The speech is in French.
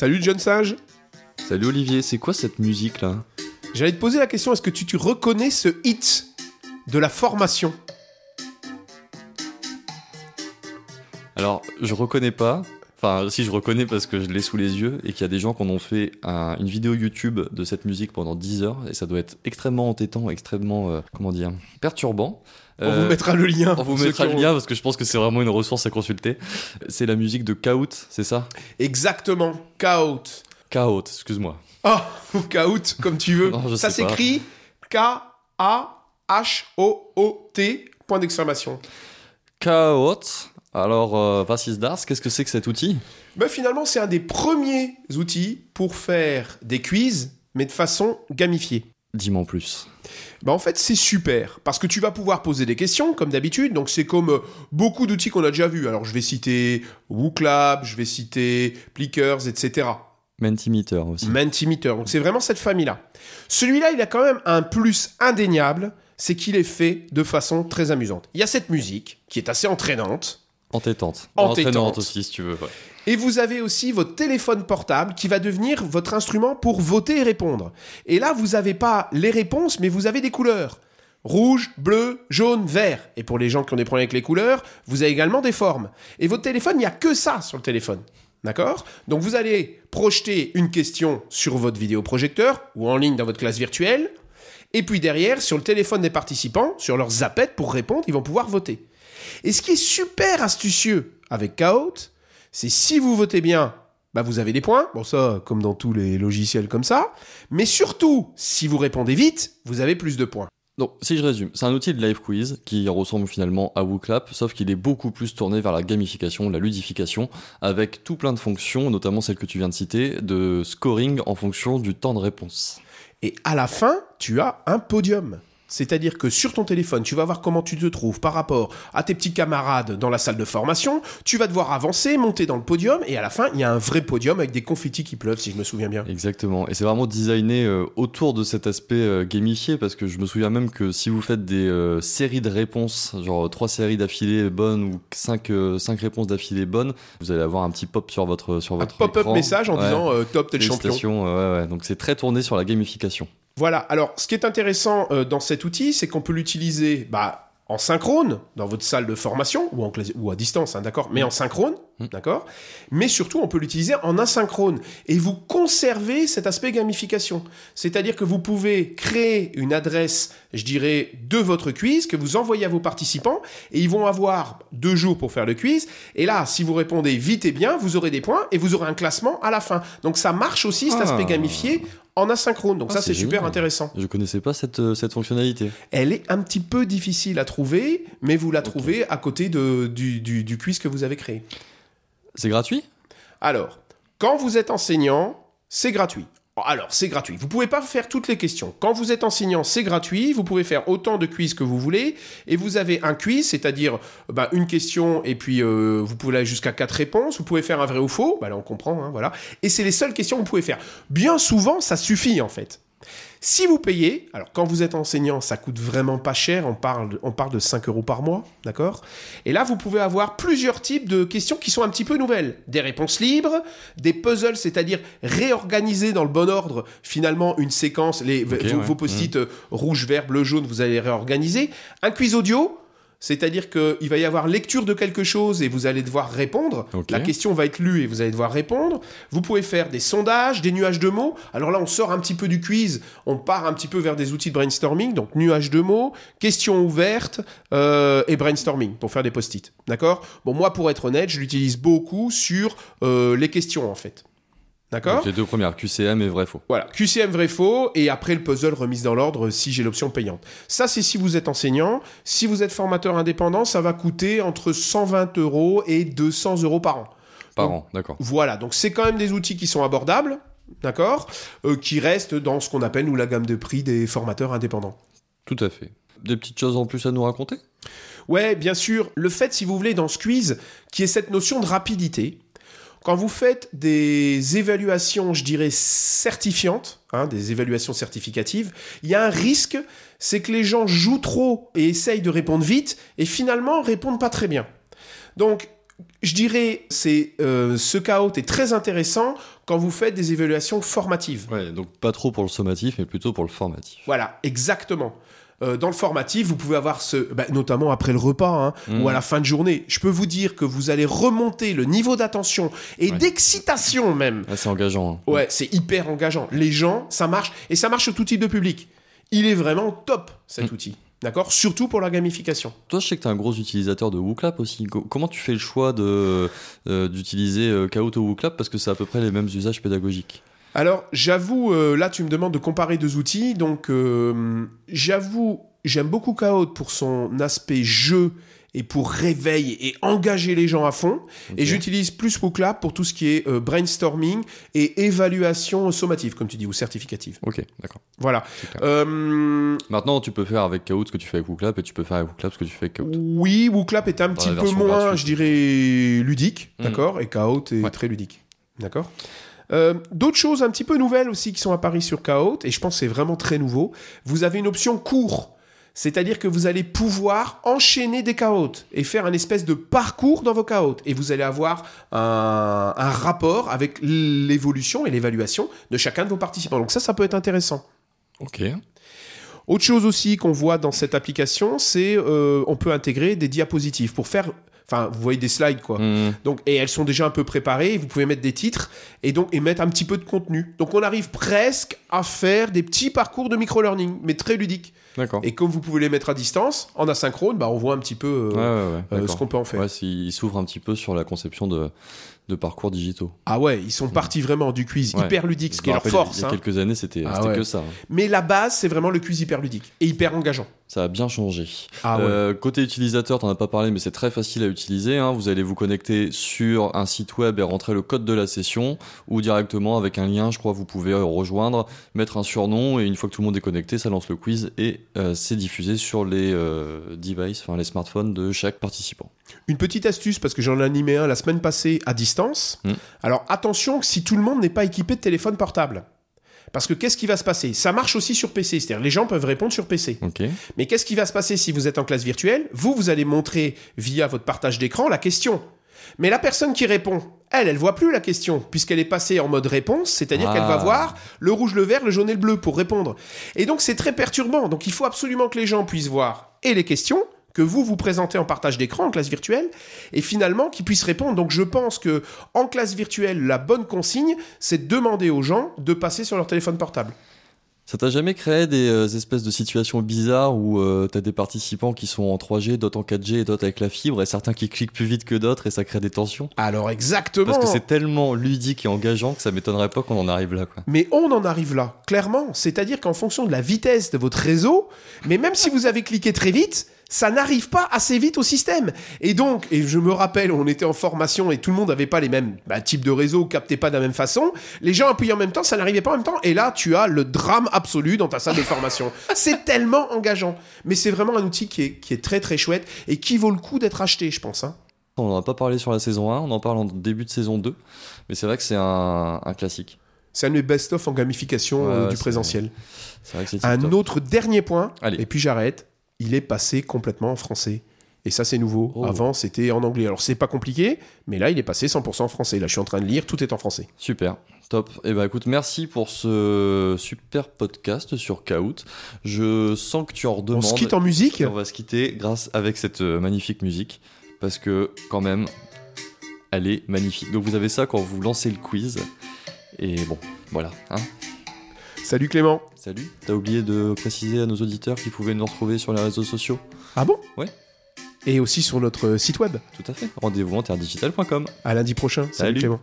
Salut John Sage. Salut Olivier, c'est quoi cette musique là? J'allais te poser la question, est-ce que tu, tu reconnais ce hit de la formation? Alors, je reconnais pas. Enfin, si je reconnais parce que je l'ai sous les yeux et qu'il y a des gens qui en ont fait un- une vidéo YouTube de cette musique pendant 10 heures et ça doit être extrêmement entêtant, extrêmement, euh, comment dire, perturbant. On Euh, vous mettra le lien. on vous mettra le lien parce que je pense que c'est vraiment une ressource à consulter. C'est la musique de Kaout, c'est ça? Exactement, Kaout. Kaout, excuse-moi. Ah, ou Kaout, comme tu veux. Non, Ça s'écrit K-A-H-O-O-T, point d'exclamation. Kaout. Alors, euh, was ist das Qu'est-ce que c'est que cet outil? Ben, finalement, c'est un des premiers outils pour faire des quiz, mais de façon gamifiée. Dis-moi en plus. Ben, en fait, c'est super parce que tu vas pouvoir poser des questions comme d'habitude. Donc, c'est comme euh, beaucoup d'outils qu'on a déjà vus. Alors, je vais citer WooClap, je vais citer Plickers, etc. Mentimeter aussi. Mentimeter. Donc, c'est vraiment cette famille-là. Celui-là, il a quand même un plus indéniable, c'est qu'il est fait de façon très amusante. Il y a cette musique qui est assez entraînante. Entêtante. Entêtante. Entraînante aussi, si tu veux. ouais. Et vous avez aussi votre téléphone portable qui va devenir votre instrument pour voter et répondre. Et là, vous n'avez pas les réponses, mais vous avez des couleurs. Rouge, bleu, jaune, vert. Et pour les gens qui ont des problèmes avec les couleurs, vous avez également des formes. Et votre téléphone, il n'y a que ça sur le téléphone. D'accord? Donc vous allez projeter une question sur votre vidéoprojecteur ou en ligne dans votre classe virtuelle. Et puis derrière, sur le téléphone des participants, sur leur zapette pour répondre, ils vont pouvoir voter. Et ce qui est super astucieux avec Kahoot, c'est si vous votez bien, bah vous avez des points. Bon, ça, comme dans tous les logiciels comme ça. Mais surtout, si vous répondez vite, vous avez plus de points. Donc, si je résume, c'est un outil de live quiz qui ressemble finalement à WooClap, sauf qu'il est beaucoup plus tourné vers la gamification, la ludification, avec tout plein de fonctions, notamment celle que tu viens de citer, de scoring en fonction du temps de réponse. Et à la fin, tu as un podium. C'est-à-dire que sur ton téléphone, tu vas voir comment tu te trouves par rapport à tes petits camarades dans la salle de formation. Tu vas devoir avancer, monter dans le podium, et à la fin, il y a un vrai podium avec des confettis qui pleuvent, si je me souviens bien. Exactement. Et c'est vraiment designé euh, autour de cet aspect euh, gamifié, parce que je me souviens même que si vous faites des euh, séries de réponses, genre trois séries d'affilée bonnes ou cinq, cinq réponses d'affilée bonnes, vous allez avoir un petit pop sur votre sur Un votre pop-up écran. message en Ouais. disant top, t'es le champion. Félicitations, ouais, ouais. Donc c'est très tourné sur la gamification. Voilà, alors ce qui est intéressant euh, dans cet outil, c'est qu'on peut l'utiliser bah, en synchrone dans votre salle de formation ou, en ou à distance, hein, d'accord, mais en synchrone, Mm. d'accord, mais surtout on peut l'utiliser en asynchrone et vous conservez cet aspect gamification. C'est-à-dire que vous pouvez créer une adresse, je dirais, de votre quiz que vous envoyez à vos participants et ils vont avoir deux jours pour faire le quiz. Et là, si vous répondez vite et bien, vous aurez des points et vous aurez un classement à la fin. Donc ça marche aussi cet Ah. aspect gamifié en asynchrone. Donc Ah, ça c'est super intéressant. Je connaissais pas cette, euh, cette fonctionnalité. Elle est un petit peu difficile à trouver, mais vous la trouvez à côté de, du, du- du quiz que vous avez créé. C'est gratuit? Alors, quand vous êtes enseignant, c'est gratuit. Alors, c'est gratuit. Vous pouvez pas faire toutes les questions. Quand vous êtes enseignant, c'est gratuit. Vous pouvez faire autant de quiz que vous voulez. Et vous avez un quiz, c'est-à-dire bah, une question et puis euh, vous pouvez aller jusqu'à quatre réponses. Vous pouvez faire un vrai ou faux. Bah, là, on comprend. hein, voilà. Et c'est les seules questions que vous pouvez faire. Bien souvent, ça suffit en fait. Si vous payez, alors quand vous êtes enseignant, ça coûte vraiment pas cher, on parle, on parle de 5 euros par mois, d'accord? Et là, vous pouvez avoir plusieurs types de questions qui sont un petit peu nouvelles. Des réponses libres, des puzzles, c'est-à-dire réorganiser dans le bon ordre, finalement, une séquence, les, vos, ouais. vos post-it euh, rouge, vert, bleu, jaune, vous allez les réorganiser. Un quiz audio, c'est-à-dire qu'il va y avoir lecture de quelque chose et vous allez devoir répondre. La question va être lue et vous allez devoir répondre. Vous pouvez faire des sondages, des nuages de mots. Alors là, on sort un petit peu du quiz, on part un petit peu vers des outils de brainstorming, donc nuages de mots, questions ouvertes euh, et brainstorming pour faire des post-it. D'accord? Bon, moi, pour être honnête, je l'utilise beaucoup sur euh, les questions en fait. D'accord Les deux premières, QCM et vrai faux. voilà, QCM vrai faux et après le puzzle remise dans l'ordre si j'ai l'option payante. Ça c'est si vous êtes enseignant. Si vous êtes formateur indépendant, ça va coûter entre 120 euros et 200 euros par an. Par Donc, an, d'accord. Voilà, donc c'est quand même des outils qui sont abordables, d'accord, Euh, qui restent dans ce qu'on appelle nous la gamme de prix des formateurs indépendants. Tout à fait. Des petites choses en plus à nous raconter? Ouais, bien sûr. Le fait, si vous voulez, dans ce quiz, qui est cette notion de rapidité, quand vous faites des évaluations, je dirais, certifiantes, hein, des évaluations certificatives, il y a un risque, c'est que les gens jouent trop et essayent de répondre vite, et finalement répondent pas très bien. Donc, je dirais, c'est euh, ce caout est très intéressant quand vous faites des évaluations formatives. Ouais, donc pas trop pour le sommatif, mais plutôt pour le formatif. Voilà, exactement. Euh, dans le formatif, vous pouvez avoir ce, bah, notamment après le repas hein, Mhm. ou à la fin de journée. Je peux vous dire que vous allez remonter le niveau d'attention et Ouais. d'excitation même. Ah, c'est engageant. hein. Ouais, c'est hyper engageant. Les gens, ça marche et ça marche sur tout type de public. Il est vraiment top cet Mhm. outil, d'accord? Surtout pour la gamification. Toi, je sais que tu es un gros utilisateur de WooClap aussi. Co- Comment tu fais le choix euh, d'utiliser euh, Kahoot ou WooClap? Parce que c'est à peu près les mêmes usages pédagogiques Alors, j'avoue, euh, là, tu me demandes de comparer deux outils. Donc, euh, j'avoue, j'aime beaucoup Kahoot pour son aspect jeu et pour réveil et engager les gens à fond. Et j'utilise plus WooClap pour tout ce qui est euh, brainstorming et évaluation sommative, comme tu dis, ou certificative. Ok, d'accord. Voilà. Euh, Maintenant, tu peux faire avec Kahoot ce que tu fais avec WooClap et tu peux faire avec WooClap ce que tu fais avec Kahoot. oui, WooClap est un Dans petit peu moins, gratuite. je dirais, ludique, Mhm. d'accord Et Kahoot est Ouais. très ludique, d'accord Euh, D'autres choses un petit peu nouvelles aussi qui sont apparues sur Kahoot, et je pense que c'est vraiment très nouveau. Vous avez une option court, c'est-à-dire que vous allez pouvoir enchaîner des Kahoot et faire un espèce de parcours dans vos Kahoot, et vous allez avoir un, un rapport avec l'évolution et l'évaluation de chacun de vos participants. Donc ça, ça peut être intéressant. Ok. Autre chose aussi qu'on voit dans cette application, c'est euh, on peut intégrer des diapositives pour faire. Enfin, vous voyez des slides quoi. Hmm. Donc, et elles sont déjà un peu préparées. Vous pouvez mettre des titres et donc et mettre un petit peu de contenu. Donc, on arrive presque à faire des petits parcours de micro-learning, mais très ludiques. D'accord. Et comme vous pouvez les mettre à distance, en asynchrone, bah, on voit un petit peu euh, Ouais, ouais, ouais. euh, ce qu'on peut en faire. Ouais, s'il- il s'ouvre un petit peu sur la conception de, de parcours digitaux. Ah ouais, ils sont partis vraiment du quiz hyper ludique, ce qui est leur force. Il y a hein. quelques années, c'était Ah que ça. hein. Mais la base, c'est vraiment le quiz hyper ludique et hyper engageant. Ça a bien changé. Ah ouais. Euh, côté utilisateur, t'en as pas parlé, mais c'est très facile à utiliser. hein. Vous allez vous connecter sur un site web et rentrer le code de la session, ou directement avec un lien, je crois, vous pouvez euh, rejoindre, mettre un surnom, et une fois que tout le monde est connecté, ça lance le quiz et euh, c'est diffusé sur les devices, enfin les smartphones de chaque participant. Une petite astuce, parce que j'en ai animé un la semaine passée à distance. Mm. Alors attention, si tout le monde n'est pas équipé de téléphone portable. Parce que qu'est-ce qui va se passer? Ça marche aussi sur PC, c'est-à-dire les gens peuvent répondre sur PC. Mais qu'est-ce qui va se passer si vous êtes en classe virtuelle? Vous, vous allez montrer via votre partage d'écran la question. Mais la personne qui répond, elle, elle voit plus la question, puisqu'elle est passée en mode réponse, c'est-à-dire Ah. qu'elle va voir le rouge, le vert, le jaune et le bleu pour répondre. Et donc c'est très perturbant. Donc il faut absolument que les gens puissent voir et les questions que vous vous présentez en partage d'écran en classe virtuelle et finalement qu'ils puissent répondre. Donc je pense que en classe virtuelle, la bonne consigne, c'est de demander aux gens de passer sur leur téléphone portable. Ça t'a jamais créé des euh, espèces de situations bizarres où euh, t'as des participants qui sont en 3G, d'autres en 4G et d'autres avec la fibre, et certains qui cliquent plus vite que d'autres et ça crée des tensions? Alors exactement. Parce que c'est tellement ludique et engageant que ça m'étonnerait pas qu'on en arrive là. Quoi. Mais on en arrive là, clairement. C'est-à-dire qu'en fonction de la vitesse de votre réseau, mais même si vous avez cliqué très vite, ça n'arrive pas assez vite au système. Et donc, et je me rappelle, on était en formation et tout le monde n'avait pas les mêmes bah, types de réseaux, captaient pas de la même façon. Les gens appuyaient en même temps, ça n'arrivait pas en même temps. Et là, tu as le drame absolu dans ta salle de formation. c'est tellement engageant. Mais c'est vraiment un outil qui est, qui est très très chouette et qui vaut le coup d'être acheté, je pense. hein. On n'en a pas parlé sur la saison 1, on en parle en début de saison 2, mais c'est vrai que c'est un, un classique. C'est un de mes best-of en gamification Ouais, euh, du présentiel. C'est vrai que c'est Un autre dernier point, Allez. et puis j'arrête. Il est passé complètement en français. Et ça, c'est nouveau. Oh. Avant, c'était en anglais. Alors, c'est pas compliqué, mais là, il est passé 100% en français. Là, je suis en train de lire, tout est en français. Super, top. Et ben écoute, merci pour ce super podcast sur Kahoot. Je sens que tu en On redemandes. se quitte en musique. On va se quitter grâce avec cette euh, magnifique musique parce que quand même elle est magnifique. Donc vous avez ça quand vous lancez le quiz. Et bon, voilà. Hein Salut Clément. Salut. T'as oublié de préciser à nos auditeurs qu'ils pouvaient nous retrouver sur les réseaux sociaux Ah bon? Ouais. Et aussi sur notre site web. Tout à fait. Rendez-vous en terdigital.com. À lundi prochain. Salut Salut. Clément.